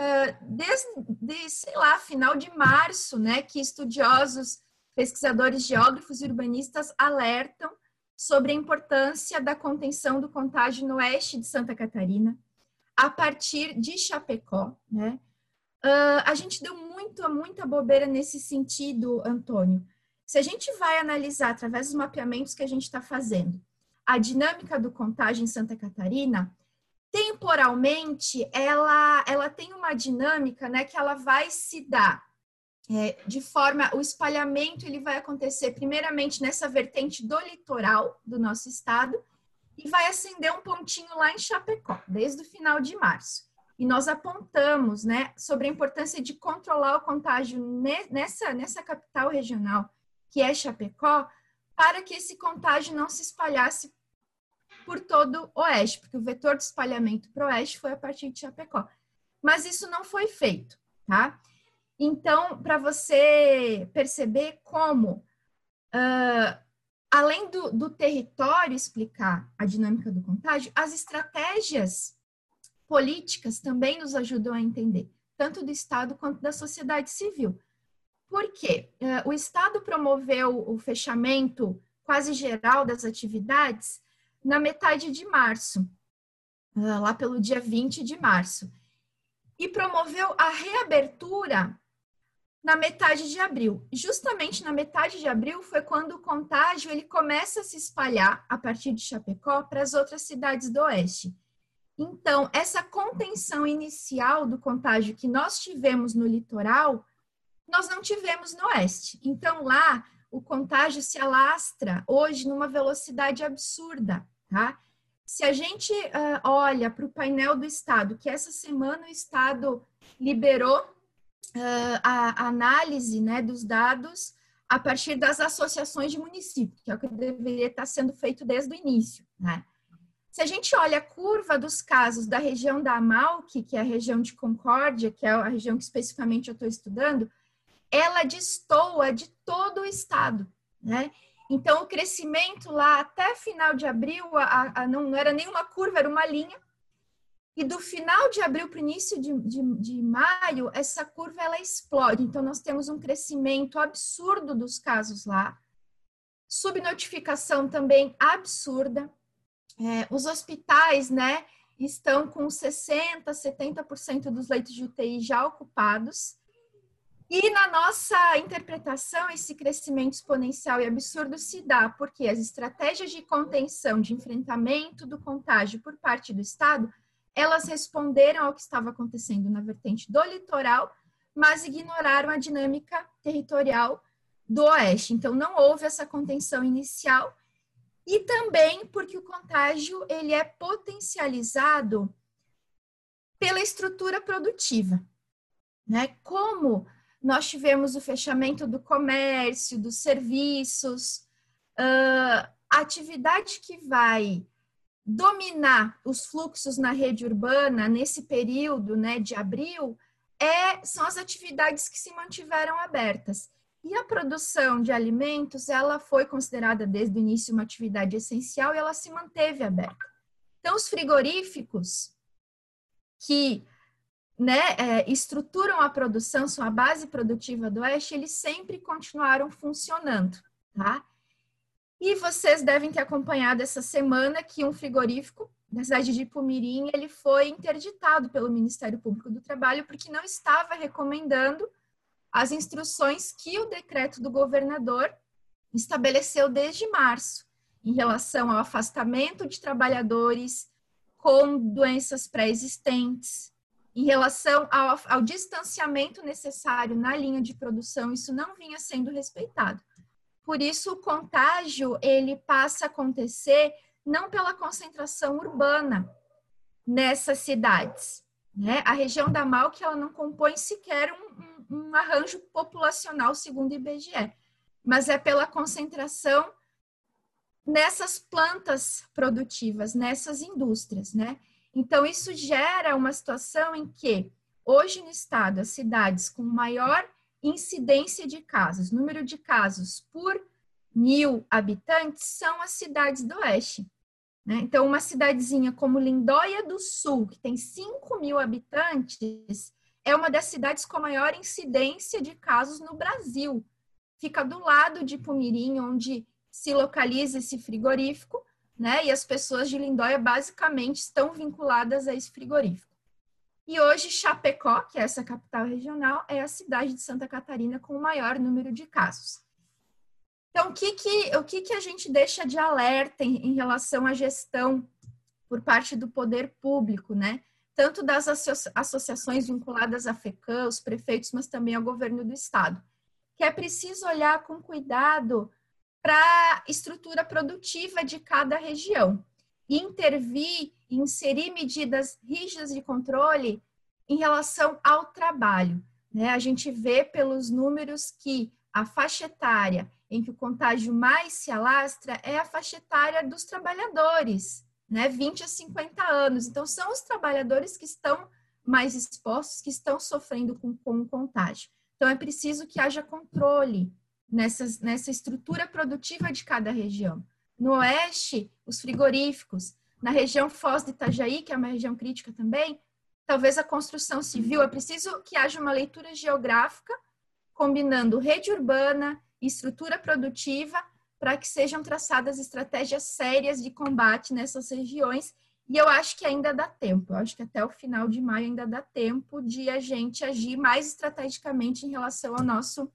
desde de, sei lá, final de março, né, que estudiosos pesquisadores geógrafos e urbanistas alertam sobre a importância da contenção do contágio no oeste de Santa Catarina, a partir de Chapecó, né? Uh, a gente deu muito, muita bobeira nesse sentido, Antônio. Se a gente vai analisar através dos mapeamentos que a gente está fazendo a dinâmica do contágio em Santa Catarina, temporalmente ela, ela tem uma dinâmica né, que ela vai se dar é, de forma, o espalhamento ele vai acontecer primeiramente nessa vertente do litoral do nosso estado e vai acender um pontinho lá em Chapecó, desde o final de março. E nós apontamos, né, sobre a importância de controlar o contágio nessa, nessa capital regional, que é Chapecó, para que esse contágio não se espalhasse por todo o oeste, porque o vetor de espalhamento para o oeste foi a partir de Chapecó. Mas isso não foi feito, tá? Então, para você perceber como, além do, do território explicar a dinâmica do contágio, as estratégias políticas também nos ajudam a entender, tanto do Estado quanto da sociedade civil. Por quê? Uh, o Estado promoveu o fechamento quase geral das atividades na metade de março, lá pelo dia 20 de março, e promoveu a reabertura na metade de abril. Justamente na metade de abril foi quando o contágio ele começa a se espalhar a partir de Chapecó para as outras cidades do oeste. Então, essa contenção inicial do contágio que nós tivemos no litoral nós não tivemos no oeste. Então, lá, o contágio se alastra hoje numa velocidade absurda, tá? Se a gente uh, olha para o painel do Estado, que essa semana o Estado liberou uh, a, análise né, dos dados a partir das associações de municípios, que é o que deveria estar sendo feito desde o início, né? Se a gente olha a curva dos casos da região da Amalque, que é a região de Concórdia, que é a região que especificamente eu estou estudando, ela destoa de todo o estado, né? Então, o crescimento lá até final de abril, a, a, não, não, era nenhuma curva, era uma linha. E do final de abril para o início de, de, de, maio, essa curva ela explode. Então, nós temos um crescimento absurdo dos casos lá. Subnotificação também absurda. É, os hospitais, né, estão com 60%, 70% dos leitos de UTI já ocupados. E na nossa interpretação, esse crescimento exponencial e absurdo se dá porque as estratégias de contenção, de enfrentamento do contágio por parte do Estado, elas responderam ao que estava acontecendo na vertente do litoral, mas ignoraram a dinâmica territorial do oeste. Então, não houve essa contenção inicial e também porque o contágio ele é potencializado pela estrutura produtiva, né? Como nós tivemos o fechamento do comércio, dos serviços, uh, atividade que vai dominar os fluxos na rede urbana nesse período, né, de abril, é, são as atividades que se mantiveram abertas. E a produção de alimentos, ela foi considerada desde o início uma atividade essencial e ela se manteve aberta. Então, os frigoríficos que né, é, estruturam a produção, são a base produtiva do Oeste, eles sempre continuaram funcionando, tá? E vocês devem ter acompanhado essa semana que um frigorífico da cidade de Ipumirim, ele foi interditado pelo Ministério Público do Trabalho porque não estava recomendando as instruções que o decreto do governador estabeleceu desde março em relação ao afastamento de trabalhadores com doenças pré-existentes, em relação ao, ao distanciamento necessário na linha de produção, isso não vinha sendo respeitado. Por isso, o contágio ele passa a acontecer não pela concentração urbana nessas cidades. Né? A região da Malque ela não compõe sequer um, um arranjo populacional, segundo o IBGE, mas é pela concentração nessas plantas produtivas, nessas indústrias, né? Então, isso gera uma situação em que, hoje no estado, as cidades com maior incidência de casos, número de casos por mil habitantes, são as cidades do oeste. Né? Então, uma cidadezinha como Lindóia do Sul, que tem 5 mil habitantes, é uma das cidades com maior incidência de casos no Brasil. Fica do lado de Pumirim, onde se localiza esse frigorífico, né? E as pessoas de Lindóia basicamente estão vinculadas a esse frigorífico. E hoje Chapecó, que é essa capital regional, é a cidade de Santa Catarina com o maior número de casos. Então, o que, que, o que, que a gente deixa de alerta em, em relação à gestão por parte do poder público, né? tanto das associações vinculadas à FECAM, os prefeitos, mas também ao governo do estado, que é preciso olhar com cuidado para a estrutura produtiva de cada região, intervir inserir medidas rígidas de controle em relação ao trabalho. Né? A gente vê pelos números que a faixa etária em que o contágio mais se alastra é a faixa etária dos trabalhadores, né, 20 a 50 anos. Então, são os trabalhadores que estão mais expostos, que estão sofrendo com, com o contágio. Então, é preciso que haja controle nessas, nessa estrutura produtiva de cada região. No oeste, os frigoríficos. Na região Foz de Itajaí, que é uma região crítica também, talvez a construção civil. É preciso que haja uma leitura geográfica combinando rede urbana e estrutura produtiva para que sejam traçadas estratégias sérias de combate nessas regiões. E eu acho que ainda dá tempo. Eu acho que até o final de maio ainda dá tempo de a gente agir mais estrategicamente em relação ao nosso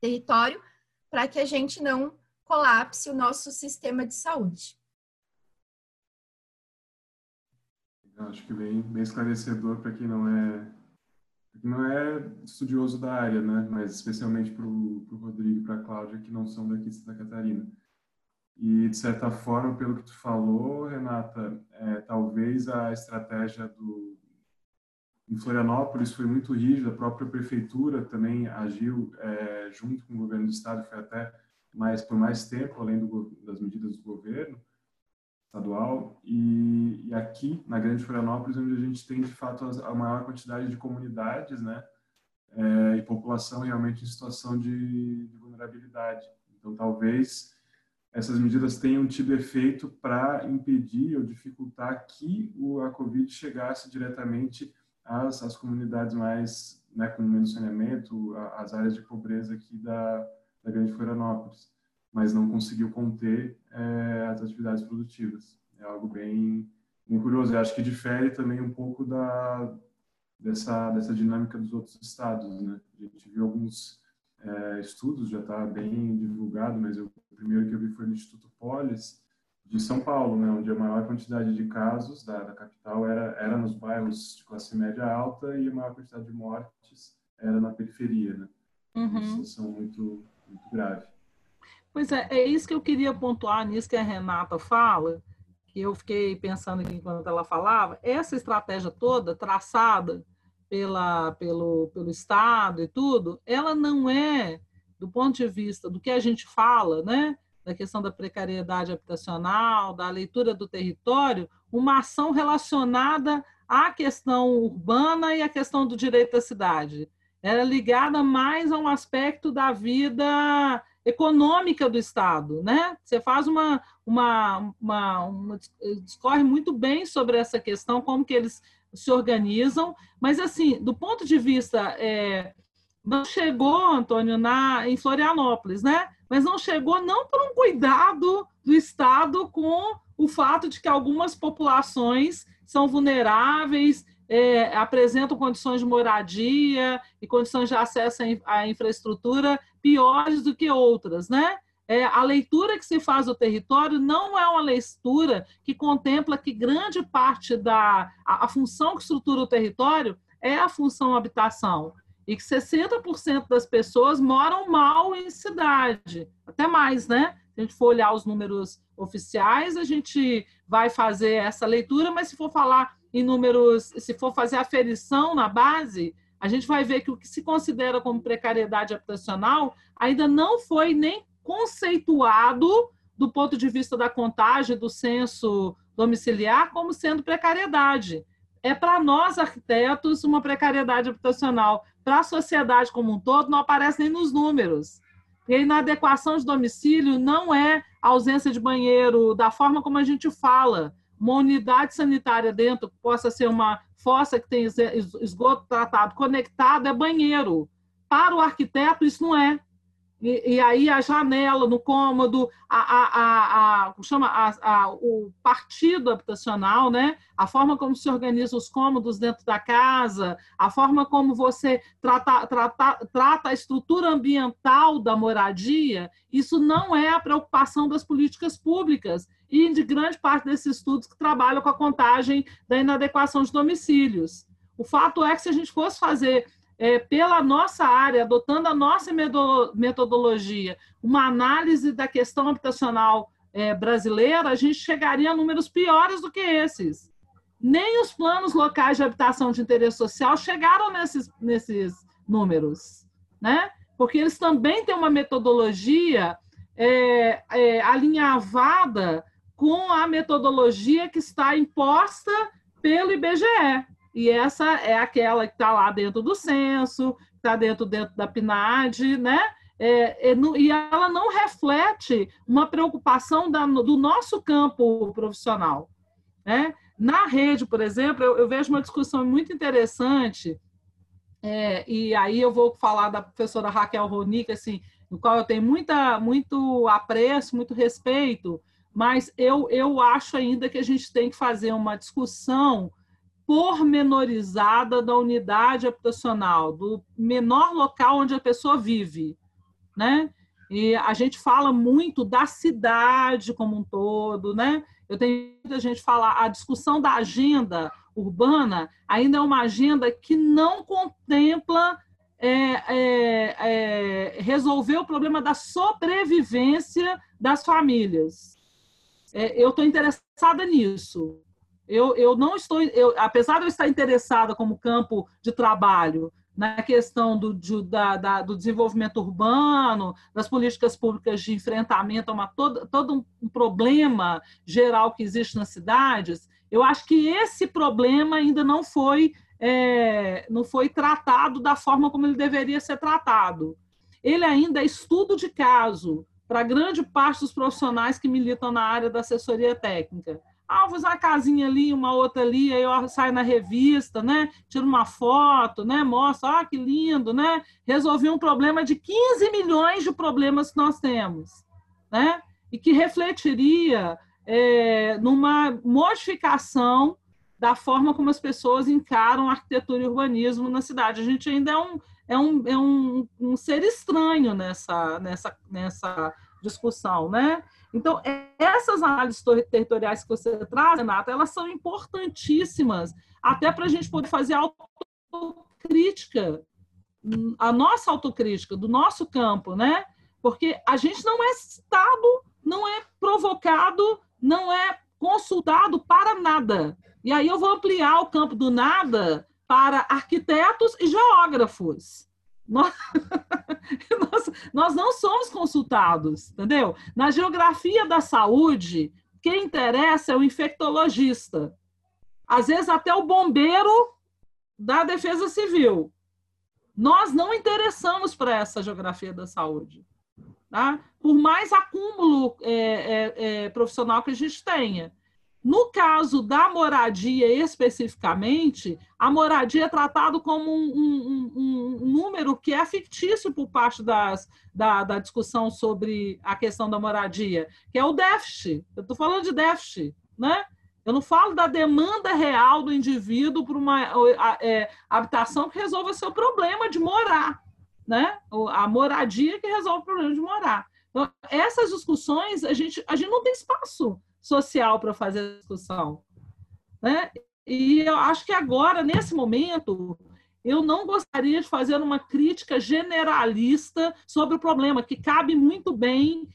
território, para que a gente não colapse o nosso sistema de saúde. Eu acho que bem, bem esclarecedor para quem não é não é estudioso da área, né? Mas especialmente para o Rodrigo e para a Cláudia, que não são daqui de Santa Catarina. E, de certa forma, pelo que tu falou, Renata, é, talvez a estratégia do... Em Florianópolis foi muito rígida, a própria prefeitura também agiu é, junto com o governo do estado, foi até mais por mais tempo, além do, das medidas do governo estadual. E, e, aqui, na Grande Florianópolis, onde a gente tem, de fato, a, a maior quantidade de comunidades, né? É, e população realmente em situação de, de vulnerabilidade. Então, talvez essas medidas tenham tido efeito para impedir ou dificultar que o, a Covid chegasse diretamente às, às comunidades mais, né, com menos saneamento, às áreas de pobreza aqui da, da Grande Florianópolis, mas não conseguiu conter é, as atividades produtivas. É algo bem, bem curioso. Eu acho que difere também um pouco da, dessa, dessa dinâmica dos outros estados. Né? A gente viu alguns é, estudos, já está bem divulgado, mas eu, o primeiro que eu vi foi no Instituto Polis, de São Paulo, né, onde a maior quantidade de casos da, da, capital era, era nos bairros de classe média alta e a maior quantidade de mortes era na periferia. Né? Uhum. Uma situação muito, muito grave. Pois é, é isso que eu queria pontuar nisso que a Renata fala, que eu fiquei pensando aqui enquanto ela falava, essa estratégia toda traçada pela, pelo, pelo Estado e tudo, ela não é, do ponto de vista do que a gente fala, né, da questão da precariedade habitacional, da leitura do território, uma ação relacionada à questão urbana e à questão do direito da cidade. Era ligada mais a um aspecto da vida econômica do Estado, né? Você faz uma, uma, uma, uma, discorre muito bem sobre essa questão, como que eles se organizam, mas assim, do ponto de vista é, não chegou, Antônio, na em Florianópolis, né? Mas não chegou não por um cuidado do Estado com o fato de que algumas populações são vulneráveis, é, apresentam condições de moradia e condições de acesso à infraestrutura piores do que outras, né? É, a leitura que se faz do território não é uma leitura que contempla que grande parte da a, a função que estrutura o território é a função habitação e que 60% das pessoas moram mal em cidade, até mais, né? Se a gente for olhar os números oficiais, a gente vai fazer essa leitura, mas se for falar em números, se for fazer aferição na base, a gente vai ver que o que se considera como precariedade habitacional ainda não foi nem conceituado do ponto de vista da contagem do censo domiciliar como sendo precariedade. É para nós, arquitetos, uma precariedade habitacional. Para a sociedade como um todo, não aparece nem nos números. E a inadequação de domicílio não é ausência de banheiro da forma como a gente fala. Uma unidade sanitária dentro possa ser uma fossa que tem esgoto tratado conectado é banheiro. Para o arquiteto, isso não é. E, e aí a janela no cômodo, a, a, a, a chama a, o partido habitacional, né? a forma como se organiza os cômodos dentro da casa, a forma como você trata, trata, trata a estrutura ambiental da moradia, isso não é a preocupação das políticas públicas e de grande parte desses estudos que trabalham com a contagem da inadequação de domicílios. O fato é que se a gente fosse fazer é, pela nossa área, adotando a nossa metodologia, uma análise da questão habitacional é, brasileira, a gente chegaria a números piores do que esses. Nem os planos locais de habitação de interesse social chegaram nesses, nesses números, né? porque eles também têm uma metodologia é, é, alinhavada com a metodologia que está imposta pelo IBGE. E essa é aquela que está lá dentro do censo, está dentro, dentro da PNAD, né? É, é, e ela não reflete uma preocupação da, do nosso campo profissional. Né? Na rede, por exemplo, eu, eu vejo uma discussão muito interessante, é, e aí eu vou falar da professora Raquel Ronick, assim, no qual eu tenho muita, muito apreço, muito respeito, mas eu, eu acho ainda que a gente tem que fazer uma discussão pormenorizada da unidade habitacional, do menor local onde a pessoa vive, né? E a gente fala muito da cidade como um todo, né? Eu tenho muita gente falar, a discussão da agenda urbana ainda é uma agenda que não contempla é, é, é, resolver o problema da sobrevivência das famílias. É, eu estou interessada nisso. Eu, eu não estou, eu, apesar de eu estar interessada como campo de trabalho na questão do, de, da, da, do desenvolvimento urbano, das políticas públicas de enfrentamento a uma, todo, todo um problema geral que existe nas cidades, eu acho que esse problema ainda não foi, é, não foi tratado da forma como ele deveria ser tratado. Ele ainda é estudo de caso para grande parte dos profissionais que militam na área da assessoria técnica. Ah, vou usar uma casinha ali, uma outra ali, aí eu saio na revista, né? Tiro uma foto, né? Mostro, ah, que lindo, né? Resolvi um problema de 15 milhões de problemas que nós temos, né? E que refletiria é, numa modificação da forma como as pessoas encaram arquitetura e urbanismo na cidade. A gente ainda é um, é um, é um, um ser estranho nessa, nessa, nessa discussão, né? Então, essas análises territoriais que você traz, Renata, elas são importantíssimas, até para a gente poder fazer autocrítica, a nossa autocrítica, do nosso campo, né? Porque a gente não é citado, não é provocado, não é consultado para nada. E aí eu vou ampliar o campo do nada para arquitetos e geógrafos. Nós, <laughs> nós, nós, não somos consultados, entendeu? Na geografia da saúde, quem interessa é o infectologista. Às vezes até o bombeiro da defesa civil. Nós não interessamos para essa geografia da saúde. Tá? Por mais acúmulo é, é, é, profissional que a gente tenha. No caso da moradia especificamente, a moradia é tratado como um, um, um, um número que é fictício por parte das, da, da, discussão sobre a questão da moradia, que é o déficit. Eu estou falando de déficit, né? Eu não falo da demanda real do indivíduo para uma é, habitação que resolva seu problema de morar, né? A moradia que resolve o problema de morar. Então, essas discussões, a gente, a gente não tem espaço social para fazer a discussão. Né? E eu acho que agora, nesse momento, eu não gostaria de fazer uma crítica generalista sobre o problema, que cabe muito bem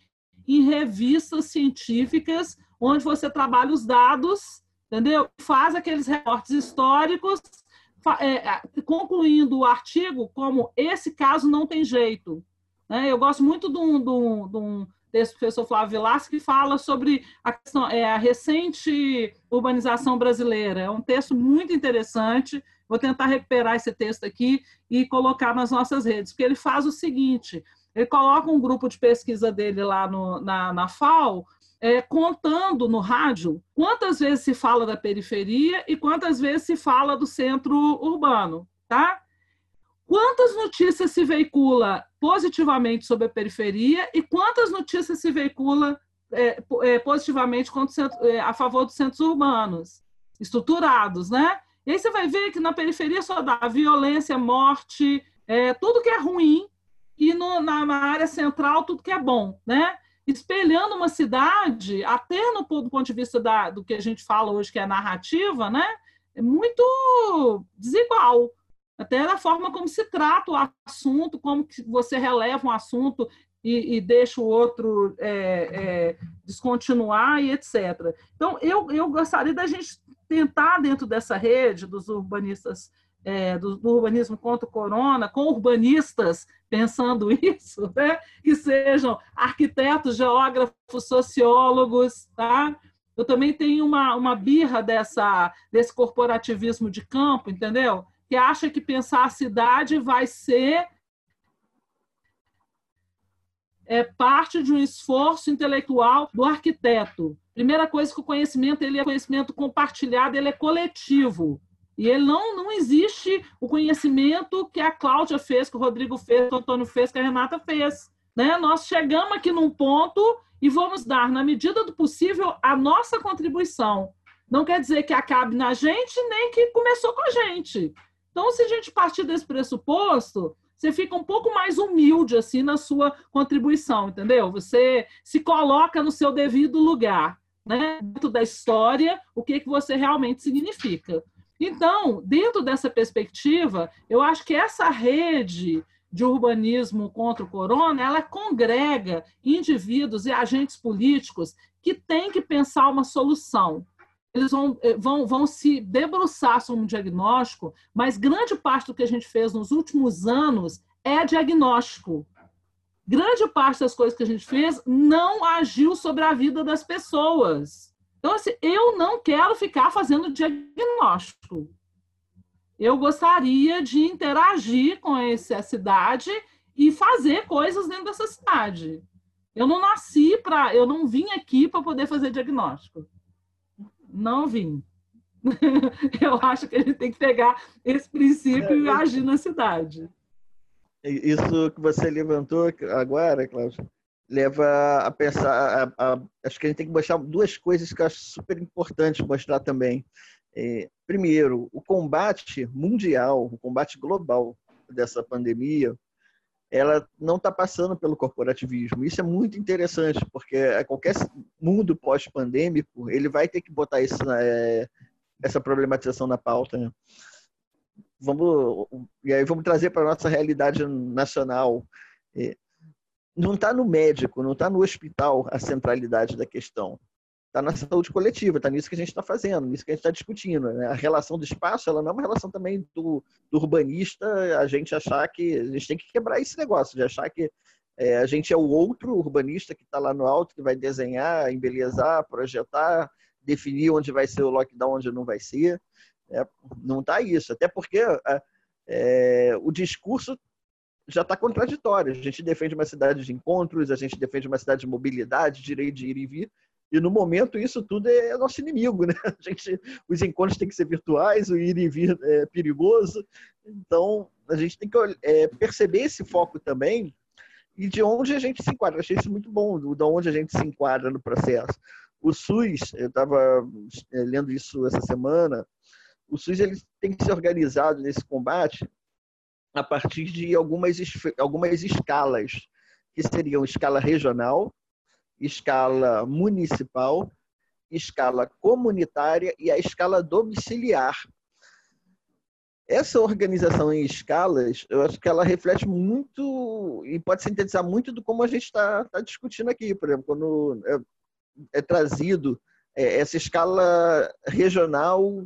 em revistas científicas, onde você trabalha os dados, entendeu? Faz aqueles reportes históricos, é, concluindo o artigo como esse caso não tem jeito. Né? Eu gosto muito de um, de um, de um desse professor Flávio Vilas, que fala sobre a, questão, é, a recente urbanização brasileira. É um texto muito interessante. Vou tentar recuperar esse texto aqui e colocar nas nossas redes, porque ele faz o seguinte: ele coloca um grupo de pesquisa dele lá no, na, na FAO, é, contando no rádio quantas vezes se fala da periferia e quantas vezes se fala do centro urbano, tá? Quantas notícias se veicula positivamente sobre a periferia e quantas notícias se veicula é, é, positivamente centro, é, a favor dos centros urbanos, estruturados, né? E aí você vai ver que na periferia só dá violência, morte, é, tudo que é ruim, e no, na, na, área central tudo que é bom, né? Espelhando uma cidade, até no, do ponto de vista da, do que a gente fala hoje, que é narrativa, né? É muito desigual até da forma como se trata o assunto, como que você releva um assunto e, e deixa o outro é, é, descontinuar e etc. Então, eu, eu gostaria da gente tentar, dentro dessa rede dos urbanistas, é, do, do, urbanismo contra o corona, com urbanistas pensando <laughs> isso, né? que sejam arquitetos, geógrafos, sociólogos, tá? Eu também tenho uma, uma birra dessa, desse corporativismo de campo, entendeu? Que acha que pensar a cidade vai ser é parte de um esforço intelectual do arquiteto. Primeira coisa que o conhecimento ele é conhecimento compartilhado, ele é coletivo. E ele não, não existe o conhecimento que a Cláudia fez, que o Rodrigo fez, que o Antônio fez, que a Renata fez. Né? Nós chegamos aqui num ponto e vamos dar, na medida do possível, a nossa contribuição. Não quer dizer que acabe na gente, nem que começou com a gente. Então, se a gente partir desse pressuposto, você fica um pouco mais humilde assim na sua contribuição, entendeu? Você se coloca no seu devido lugar, né? Dentro da história, o que que você realmente significa. Então, dentro dessa perspectiva, eu acho que essa rede de urbanismo contra o corona, ela congrega indivíduos e agentes políticos que têm que pensar uma solução. Eles vão, eh, vão, vão se debruçar sobre um diagnóstico, mas grande parte do que a gente fez nos últimos anos é diagnóstico. Grande parte das coisas que a gente fez não agiu sobre a vida das pessoas. Então, assim, eu não quero ficar fazendo diagnóstico eu gostaria de interagir com essa cidade e fazer coisas dentro dessa cidade. Eu não nasci para, eu não vim aqui para poder fazer diagnóstico. Não vim. <laughs> eu acho que a gente tem que pegar esse princípio e agir na cidade. Isso que você levantou agora, Cláudio, leva a pensar. A, a, acho que a gente tem que mostrar duas coisas que eu acho super importante mostrar também. É, primeiro, o combate mundial, o combate global dessa pandemia, ela não está passando pelo corporativismo. Isso é muito interessante, porque qualquer mundo pós-pandêmico, ele vai ter que botar isso, é, essa problematização na pauta. Né? Vamos, e aí vamos trazer para a nossa realidade nacional. É, não está no médico, não está no hospital a centralidade da questão está na saúde coletiva, está nisso que a gente está fazendo, nisso que a gente está discutindo. Né? A relação do espaço, ela não é uma relação também do, do, urbanista, a gente achar que a gente tem que quebrar esse negócio de achar que é, a gente é o outro urbanista que está lá no alto, que vai desenhar, embelezar, projetar, definir onde vai ser o lockdown, onde não vai ser. É, não está isso, até porque é, o discurso já está contraditório. A gente defende uma cidade de encontros, a gente defende uma cidade de mobilidade, direito de ir e vir, e no momento isso tudo é nosso inimigo, né? <laughs> A gente, os encontros têm que ser virtuais, o ir e vir é perigoso. Então a gente tem que é, perceber esse foco também e de onde a gente se enquadra. Eu achei isso muito bom, de onde a gente se enquadra no processo. O SUS, eu estava é, lendo isso essa semana, o SUS ele tem que ser organizado nesse combate a partir de algumas, algumas escalas, que seriam escala regional, escala municipal, escala comunitária e a escala domiciliar. Essa organização em escalas, eu acho que ela reflete muito e pode sintetizar muito do como a gente está tá discutindo aqui. Por exemplo, quando é, é trazido é, essa escala regional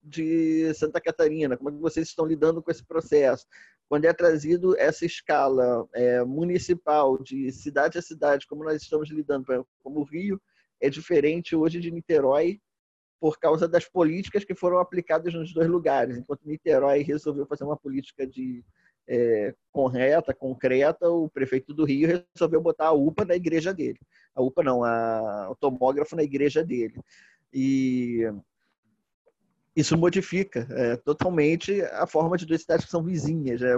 de Santa Catarina, como é que vocês estão lidando com esse processo? Quando é trazido essa escala é, municipal de cidade a cidade, como nós estamos lidando, como o Rio é diferente hoje de Niterói por causa das políticas que foram aplicadas nos dois lugares. Enquanto Niterói resolveu fazer uma política de é, correta, concreta, o prefeito do Rio resolveu botar a UPA na igreja dele. A UPA não, a, o tomógrafo na igreja dele. E isso modifica é, totalmente a forma de duas cidades que são vizinhas. É,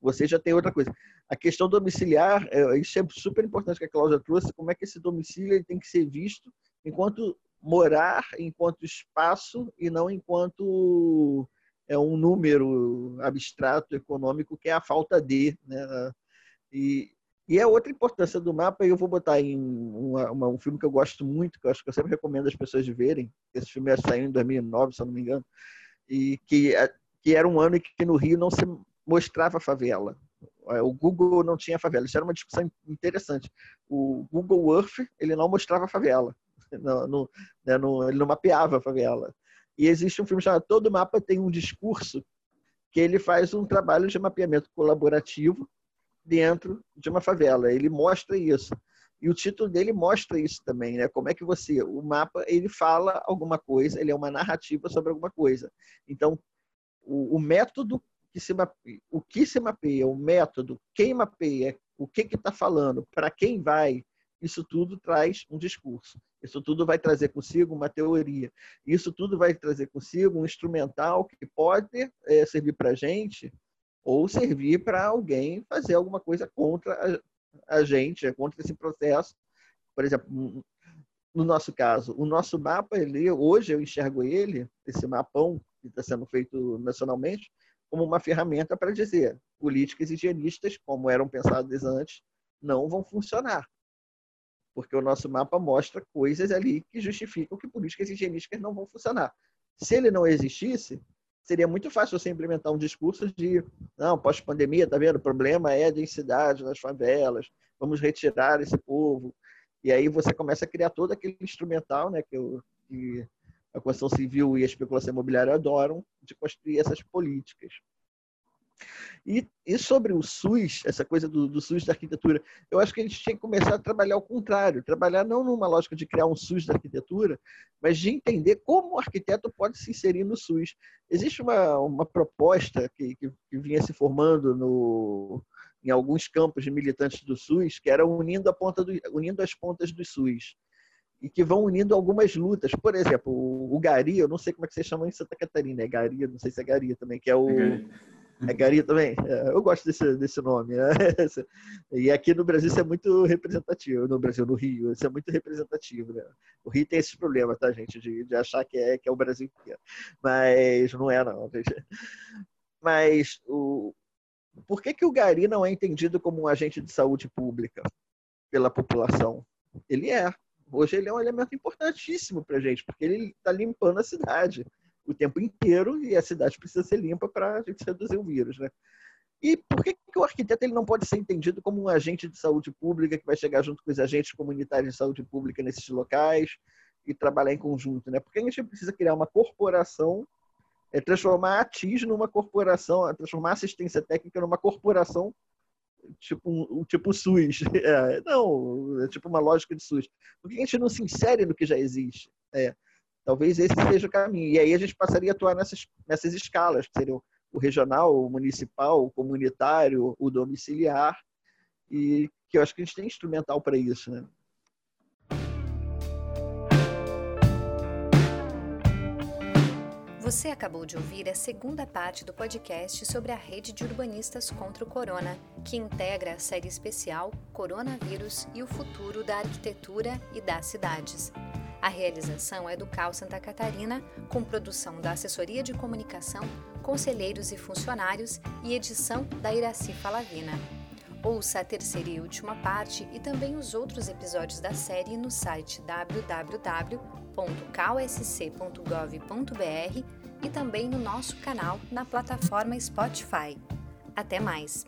você já tem outra coisa. A questão domiciliar, é, isso é super importante que a Cláudia trouxe, como é que esse domicílio tem que ser visto enquanto morar, enquanto espaço e não enquanto é um número abstrato econômico que é a falta de, né? E, e a outra importância do mapa, eu vou botar em uma, uma, um filme que eu gosto muito, que eu acho que eu sempre recomendo as pessoas verem. Esse filme saiu em 2009, se eu não me engano. E que, é, que era um ano em que no Rio não se mostrava favela. É, o Google não tinha favela. Isso era uma discussão interessante. O Google Earth, ele não mostrava favela. <laughs> No, no, né, no, ele não mapeava a favela. E existe um filme chamado Todo Mapa tem um discurso que ele faz um trabalho de mapeamento colaborativo dentro de uma favela. Ele mostra isso. E o título dele mostra isso também, né? Como é que você, o mapa, ele fala alguma coisa, ele é uma narrativa sobre alguma coisa. Então, o, o método que se mapeia, o que se mapeia, o método, quem mapeia, o que que está falando, para quem vai, isso tudo traz um discurso. Isso tudo vai trazer consigo uma teoria. Isso tudo vai trazer consigo um instrumental que pode é, servir para gente ou servir para alguém fazer alguma coisa contra a, a gente, é contra esse processo. Por exemplo, no nosso caso, o nosso mapa, ele, hoje eu enxergo ele, esse mapão que está sendo feito nacionalmente, como uma ferramenta para dizer políticas higienistas, como eram pensadas antes, não vão funcionar. Porque o nosso mapa mostra coisas ali que justificam que políticas higienísticas não vão funcionar. Se ele não existisse, seria muito fácil você implementar um discurso de não, pós-pandemia, tá vendo? O problema é a densidade nas favelas, vamos retirar esse povo. E aí você começa a criar todo aquele instrumental, né, que, eu, que a construção civil e a especulação imobiliária adoram, de construir essas políticas. E, e sobre o SUS, essa coisa do, do, SUS da arquitetura, eu acho que a gente tinha que começar a trabalhar ao contrário, trabalhar não numa lógica de criar um SUS da arquitetura, mas de entender como o arquiteto pode se inserir no SUS. Existe uma, uma proposta que, que, que vinha se formando no, em alguns campos de militantes do SUS, que era unindo, a ponta do, unindo as pontas do SUS e que vão unindo algumas lutas. Por exemplo, o, o Gari, eu não sei como é que vocês chamam em Santa Catarina, é Gari, não sei se é Gari também, que é o. É <laughs> é Gari também? Eu gosto desse, desse nome. Né? <laughs> E aqui no Brasil isso é muito representativo. No Brasil, no Rio, isso é muito representativo. Né? O Rio tem esses problemas, tá, gente? De, de achar que é, que é o Brasil inteiro. Mas não é, não. Mas o, por que, que o Gari não é entendido como um agente de saúde pública pela população? Ele é. Hoje ele é um elemento importantíssimo para gente, porque ele está limpando a cidade o tempo inteiro e a cidade precisa ser limpa para a gente reduzir o vírus, né? E por que, que o arquiteto ele não pode ser entendido como um agente de saúde pública que vai chegar junto com os agentes comunitários de saúde pública nesses locais e trabalhar em conjunto, né? Porque a gente precisa criar uma corporação, é, transformar a TIS numa corporação, transformar a assistência técnica numa corporação tipo um, tipo SUS. <laughs> É, não, é tipo uma lógica de SUS. Por que a gente não se insere no que já existe? É. Talvez esse seja o caminho. E aí a gente passaria a atuar nessas, nessas escalas, que seriam o regional, o municipal, o comunitário, o domiciliar, e que eu acho que a gente tem instrumental para isso, né? Você acabou de ouvir a segunda parte do podcast sobre a rede de urbanistas contra o corona, que integra a série especial Coronavírus e o futuro da arquitetura e das cidades. A realização é do CAL Santa Catarina, com produção da Assessoria de Comunicação, conselheiros e funcionários e edição da Iraci Falavina. Ouça a terceira e última parte e também os outros episódios da série no site www.calsc.gov.br e também no nosso canal na plataforma Spotify. Até mais!